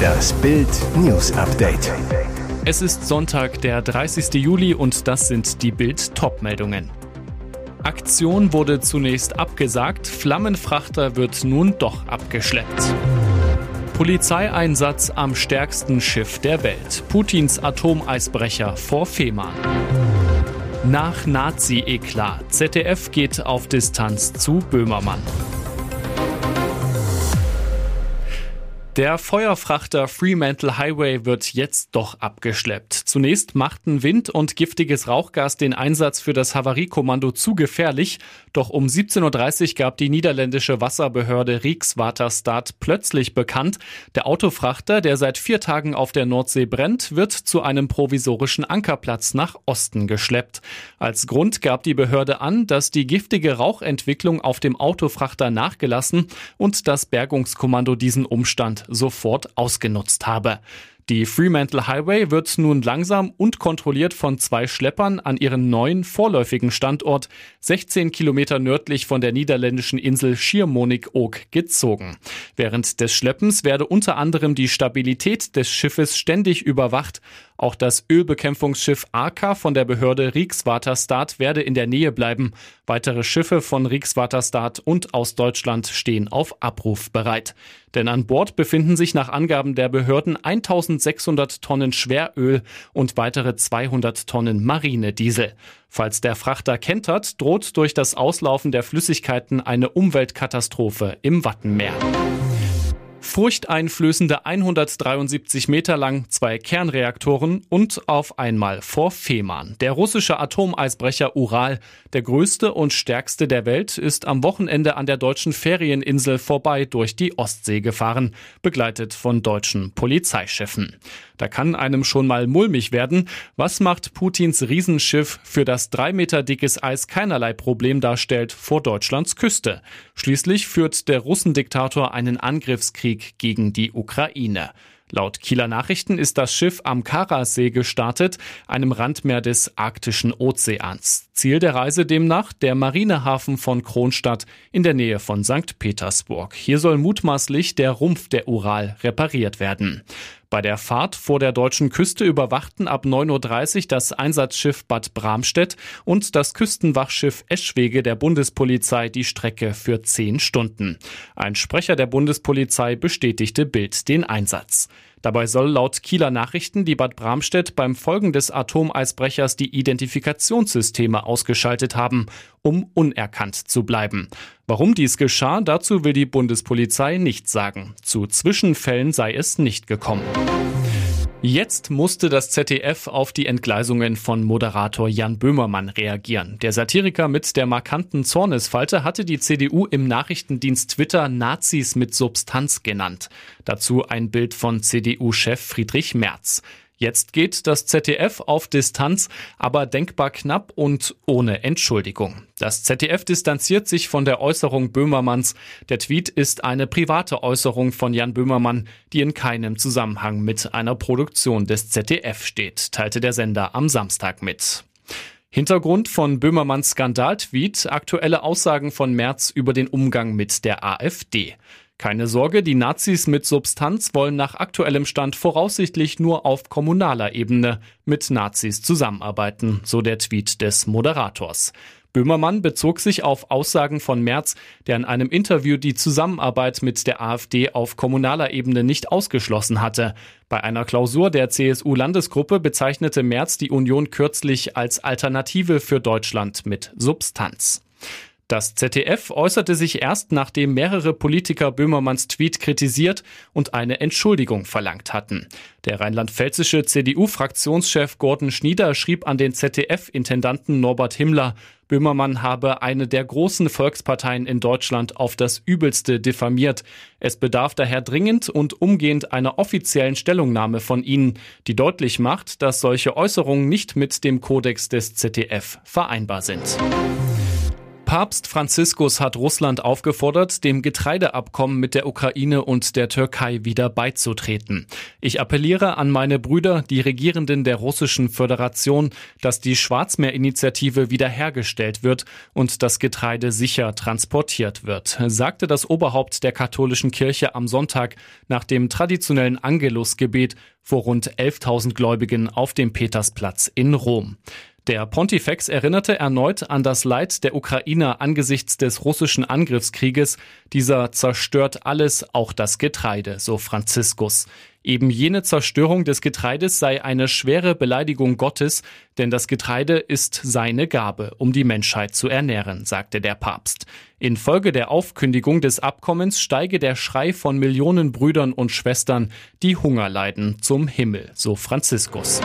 Das Bild News Update. Es ist Sonntag, der 30. Juli und das sind die Bild Topmeldungen. Aktion wurde zunächst abgesagt, Flammenfrachter wird nun doch abgeschleppt. Polizeieinsatz am stärksten Schiff der Welt. Putins Atomeisbrecher vor Fehmarn. Nach Nazi-Eklat. ZDF geht auf Distanz zu Böhmermann. Der Feuerfrachter Fremantle Highway wird jetzt doch abgeschleppt. Zunächst machten Wind und giftiges Rauchgas den Einsatz für das Havariekommando zu gefährlich. Doch um 17.30 Uhr gab die niederländische Wasserbehörde Rijkswaterstaat plötzlich bekannt, der Autofrachter, der seit vier Tagen auf der Nordsee brennt, wird zu einem provisorischen Ankerplatz nach Osten geschleppt. Als Grund gab die Behörde an, dass die giftige Rauchentwicklung auf dem Autofrachter nachgelassen und das Bergungskommando diesen Umstand sofort ausgenutzt habe. Die Fremantle Highway wird nun langsam und kontrolliert von zwei Schleppern an ihren neuen vorläufigen Standort 16 Kilometer nördlich von der niederländischen Insel Schiermonnikoog gezogen. Während des Schleppens werde unter anderem die Stabilität des Schiffes ständig überwacht. Auch das Ölbekämpfungsschiff Arca von der Behörde Rijkswaterstaat werde in der Nähe bleiben. Weitere Schiffe von Rijkswaterstaat und aus Deutschland stehen auf Abruf bereit. Denn an Bord befinden sich nach Angaben der Behörden 1600 Tonnen Schweröl und weitere 200 Tonnen Marinediesel. Falls der Frachter kentert, droht durch das Auslaufen der Flüssigkeiten eine Umweltkatastrophe im Wattenmeer. Furchteinflößende 173 Meter lang zwei Kernreaktoren und auf einmal vor Fehmarn. Der russische Atomeisbrecher Ural, der größte und stärkste der Welt, ist am Wochenende an der deutschen Ferieninsel vorbei durch die Ostsee gefahren, begleitet von deutschen Polizeichefen. Da kann einem schon mal mulmig werden. Was macht Putins Riesenschiff, für das drei Meter dickes Eis keinerlei Problem darstellt, vor Deutschlands Küste? Schließlich führt der Russendiktator einen Angriffskrieg gegen die Ukraine. Laut Kieler Nachrichten ist das Schiff am Karasee gestartet, einem Randmeer des arktischen Ozeans. Ziel der Reise demnach der Marinehafen von Kronstadt in der Nähe von St. Petersburg. Hier soll mutmaßlich der Rumpf der Ural repariert werden. Bei der Fahrt vor der deutschen Küste überwachten ab 9.30 Uhr das Einsatzschiff Bad Bramstedt und das Küstenwachschiff Eschwege der Bundespolizei die Strecke für zehn Stunden. Ein Sprecher der Bundespolizei bestätigte Bild den Einsatz. Dabei soll laut Kieler Nachrichten die Bad Bramstedt beim Folgen des Atomeisbrechers die Identifikationssysteme ausgeschaltet haben, um unerkannt zu bleiben. Warum dies geschah, dazu will die Bundespolizei nichts sagen. Zu Zwischenfällen sei es nicht gekommen. Jetzt musste das ZDF auf die Entgleisungen von Moderator Jan Böhmermann reagieren. Der Satiriker mit der markanten Zornesfalte hatte die CDU im Nachrichtendienst Twitter Nazis mit Substanz genannt. Dazu ein Bild von CDU-Chef Friedrich Merz. Jetzt geht das ZDF auf Distanz, aber denkbar knapp und ohne Entschuldigung. Das ZDF distanziert sich von der Äußerung Böhmermanns. Der Tweet ist eine private Äußerung von Jan Böhmermann, die in keinem Zusammenhang mit einer Produktion des ZDF steht, teilte der Sender am Samstag mit. Hintergrund von Böhmermanns Skandaltweet aktuelle Aussagen von Merz über den Umgang mit der AfD. Keine Sorge, die Nazis mit Substanz wollen nach aktuellem Stand voraussichtlich nur auf kommunaler Ebene mit Nazis zusammenarbeiten, so der Tweet des Moderators. Böhmermann bezog sich auf Aussagen von Merz, der in einem Interview die Zusammenarbeit mit der AfD auf kommunaler Ebene nicht ausgeschlossen hatte. Bei einer Klausur der CSU-Landesgruppe bezeichnete Merz die Union kürzlich als Alternative für Deutschland mit Substanz. Das ZDF äußerte sich erst, nachdem mehrere Politiker Böhmermanns Tweet kritisiert und eine Entschuldigung verlangt hatten. Der rheinland-pfälzische CDU-Fraktionschef Gordon Schnieder schrieb an den ZDF-Intendanten Norbert Himmler, Böhmermann habe eine der großen Volksparteien in Deutschland auf das Übelste diffamiert. Es bedarf daher dringend und umgehend einer offiziellen Stellungnahme von Ihnen, die deutlich macht, dass solche Äußerungen nicht mit dem Kodex des ZDF vereinbar sind. Papst Franziskus hat Russland aufgefordert, dem Getreideabkommen mit der Ukraine und der Türkei wieder beizutreten. Ich appelliere an meine Brüder, die Regierenden der Russischen Föderation, dass die Schwarzmeerinitiative wiederhergestellt wird und das Getreide sicher transportiert wird, sagte das Oberhaupt der katholischen Kirche am Sonntag nach dem traditionellen Angelusgebet vor rund 11.000 Gläubigen auf dem Petersplatz in Rom. Der Pontifex erinnerte erneut an das Leid der Ukrainer angesichts des russischen Angriffskrieges. Dieser zerstört alles, auch das Getreide, so Franziskus. Eben jene Zerstörung des Getreides sei eine schwere Beleidigung Gottes, denn das Getreide ist seine Gabe, um die Menschheit zu ernähren, sagte der Papst. Infolge der Aufkündigung des Abkommens steige der Schrei von Millionen Brüdern und Schwestern, die Hunger leiden, zum Himmel, so Franziskus.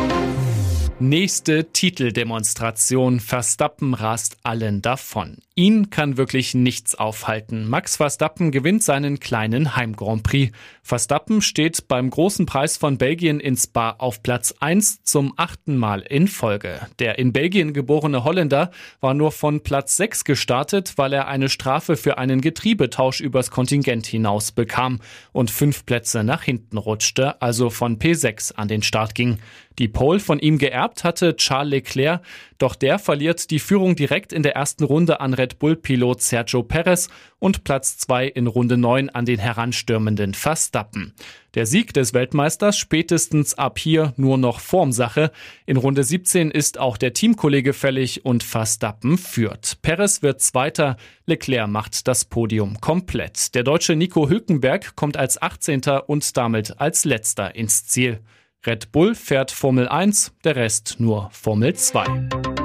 Nächste Titeldemonstration. Verstappen rast allen davon. Ihn kann wirklich nichts aufhalten. Max Verstappen gewinnt seinen kleinen Heim Grand Prix. Verstappen steht beim großen Preis von Belgien in Spa auf Platz 1 zum achten Mal in Folge. Der in Belgien geborene Holländer war nur von Platz 6 gestartet, weil er eine Strafe für einen Getriebetausch übers Kontingent hinaus bekam und fünf Plätze nach hinten rutschte, also von P6 an den Start ging. Die Pole von ihm geerbt hatte Charles Leclerc, doch der verliert die Führung direkt in der ersten Runde an Red Bull-Pilot Sergio Perez und Platz zwei in Runde neun an den heranstürmenden Verstappen. Der Sieg des Weltmeisters spätestens ab hier nur noch Formsache. In Runde 17 ist auch der Teamkollege fällig und Verstappen führt. Perez wird Zweiter, Leclerc macht das Podium komplett. Der deutsche Nico Hülkenberg kommt als 18. und damit als letzter ins Ziel. Red Bull fährt Formel 1, der Rest nur Formel 2.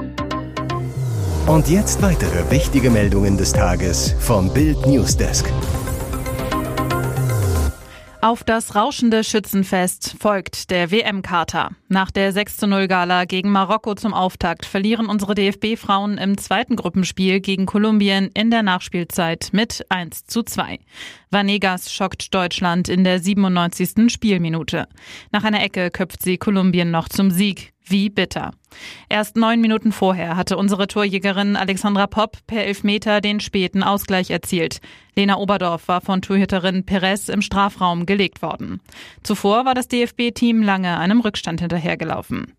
Und jetzt weitere wichtige Meldungen des Tages vom Bild Newsdesk. Auf das rauschende Schützenfest folgt der WM-Kater. Nach der 6-0-Gala gegen Marokko zum Auftakt verlieren unsere DFB-Frauen im zweiten Gruppenspiel gegen Kolumbien in der Nachspielzeit mit 1 zu 2. Vanegas schockt Deutschland in der 97. Spielminute. Nach einer Ecke köpft sie Kolumbien noch zum Sieg. Wie bitter. Erst neun Minuten vorher hatte unsere Torjägerin Alexandra Popp per Elfmeter den späten Ausgleich erzielt. Lena Oberdorf war von Torhüterin Perez im Strafraum gelegt worden. Zuvor war das DFB-Team lange einem Rückstand hinterhergelaufen.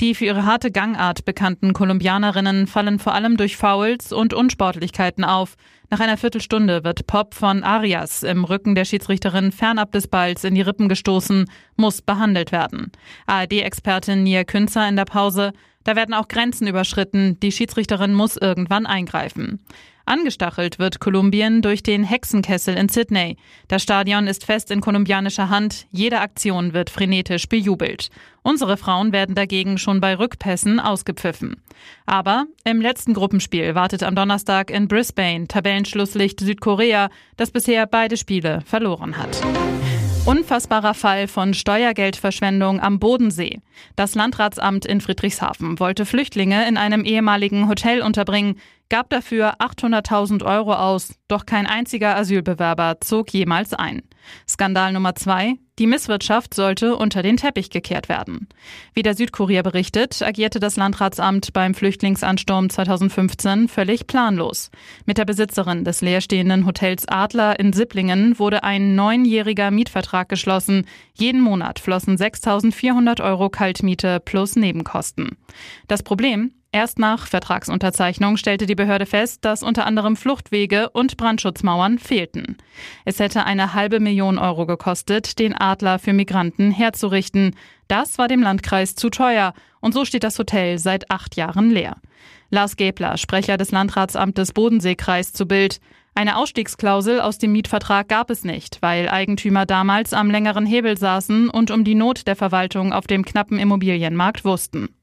Die für ihre harte Gangart bekannten Kolumbianerinnen fallen vor allem durch Fouls und Unsportlichkeiten auf. Nach einer Viertelstunde wird Pop von Arias im Rücken der Schiedsrichterin fernab des Balls in die Rippen gestoßen, muss behandelt werden. ARD-Expertin Nia Künzer in der Pause. Da werden auch Grenzen überschritten. Die Schiedsrichterin muss irgendwann eingreifen. Angestachelt wird Kolumbien durch den Hexenkessel in Sydney. Das Stadion ist fest in kolumbianischer Hand. Jede Aktion wird frenetisch bejubelt. Unsere Frauen werden dagegen schon bei Rückpässen ausgepfiffen. Aber im letzten Gruppenspiel wartet am Donnerstag in Brisbane Tabellenschlusslicht Südkorea, das bisher beide Spiele verloren hat. Unfassbarer Fall von Steuergeldverschwendung am Bodensee. Das Landratsamt in Friedrichshafen wollte Flüchtlinge in einem ehemaligen Hotel unterbringen, gab dafür 800.000 Euro aus, doch kein einziger Asylbewerber zog jemals ein. Skandal Nummer zwei. Die Misswirtschaft sollte unter den Teppich gekehrt werden. Wie der Südkurier berichtet, agierte das Landratsamt beim Flüchtlingsansturm 2015 völlig planlos. Mit der Besitzerin des leerstehenden Hotels Adler in Sipplingen wurde ein neunjähriger Mietvertrag geschlossen. Jeden Monat flossen 6.400 Euro Kaltmiete plus Nebenkosten. Das Problem? Erst nach Vertragsunterzeichnung stellte die Behörde fest, dass unter anderem Fluchtwege und Brandschutzmauern fehlten. Es hätte eine halbe Million Euro gekostet, den Adler für Migranten herzurichten. Das war dem Landkreis zu teuer und so steht das Hotel seit acht Jahren leer. Lars Gäbler, Sprecher des Landratsamtes Bodenseekreis zu Bild. Eine Ausstiegsklausel aus dem Mietvertrag gab es nicht, weil Eigentümer damals am längeren Hebel saßen und um die Not der Verwaltung auf dem knappen Immobilienmarkt wussten.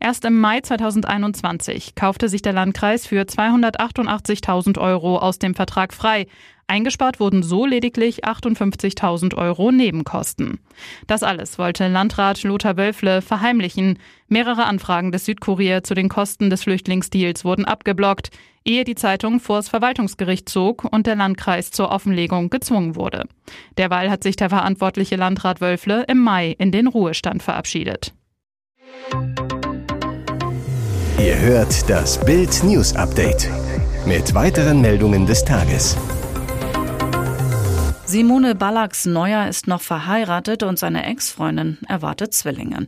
Erst im Mai 2021 kaufte sich der Landkreis für 288.000 Euro aus dem Vertrag frei. Eingespart wurden so lediglich 58.000 Euro Nebenkosten. Das alles wollte Landrat Lothar Wölfle verheimlichen. Mehrere Anfragen des Südkurier zu den Kosten des Flüchtlingsdeals wurden abgeblockt, ehe die Zeitung vors Verwaltungsgericht zog und der Landkreis zur Offenlegung gezwungen wurde. Derweil hat sich der verantwortliche Landrat Wölfle im Mai in den Ruhestand verabschiedet. Ihr hört das Bild News Update mit weiteren Meldungen des Tages. Simone Ballacks Neuer ist noch verheiratet und seine Ex-Freundin erwartet Zwillinge.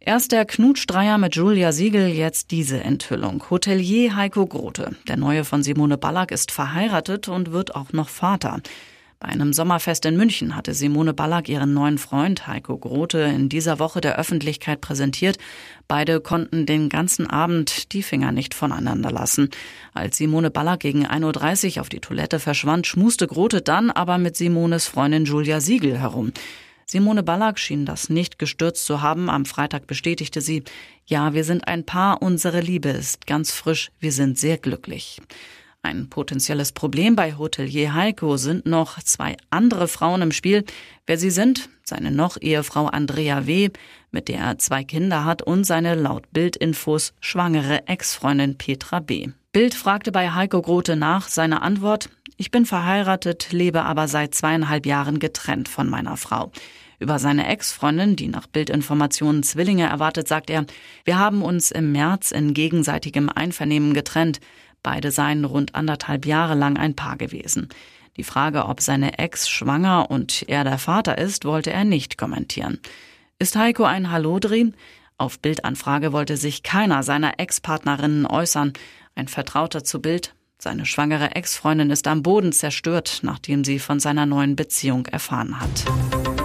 Erst der Knutschdreier mit Julia Siegel, jetzt diese Enthüllung. Hotelier Heiko Grote, der Neue von Simone Ballack, ist verheiratet und wird auch noch Vater. Bei einem Sommerfest in München hatte Simone Ballack ihren neuen Freund Heiko Grote in dieser Woche der Öffentlichkeit präsentiert. Beide konnten den ganzen Abend die Finger nicht voneinander lassen. Als Simone Ballack gegen 1.30 Uhr auf die Toilette verschwand, schmuste Grote dann aber mit Simones Freundin Julia Siegel herum. Simone Ballack schien das nicht gestürzt zu haben. Am Freitag bestätigte sie, ja, wir sind ein Paar, unsere Liebe ist ganz frisch, wir sind sehr glücklich. Ein potenzielles Problem bei Hotelier Heiko sind noch zwei andere Frauen im Spiel. Wer sie sind, seine noch Ehefrau Andrea W., mit der er zwei Kinder hat, und seine laut Bildinfos schwangere Ex-Freundin Petra B. Bild fragte bei Heiko Grote nach, seine Antwort, ich bin verheiratet, lebe aber seit zweieinhalb Jahren getrennt von meiner Frau. Über seine Ex-Freundin, die nach Bildinformationen Zwillinge erwartet, sagt er, wir haben uns im März in gegenseitigem Einvernehmen getrennt. Beide seien rund anderthalb Jahre lang ein Paar gewesen. Die Frage, ob seine Ex schwanger und er der Vater ist, wollte er nicht kommentieren. Ist Heiko ein Hallodri? Auf Bildanfrage wollte sich keiner seiner Ex-Partnerinnen äußern. Ein Vertrauter zu Bild. Seine schwangere Ex-Freundin ist am Boden zerstört, nachdem sie von seiner neuen Beziehung erfahren hat.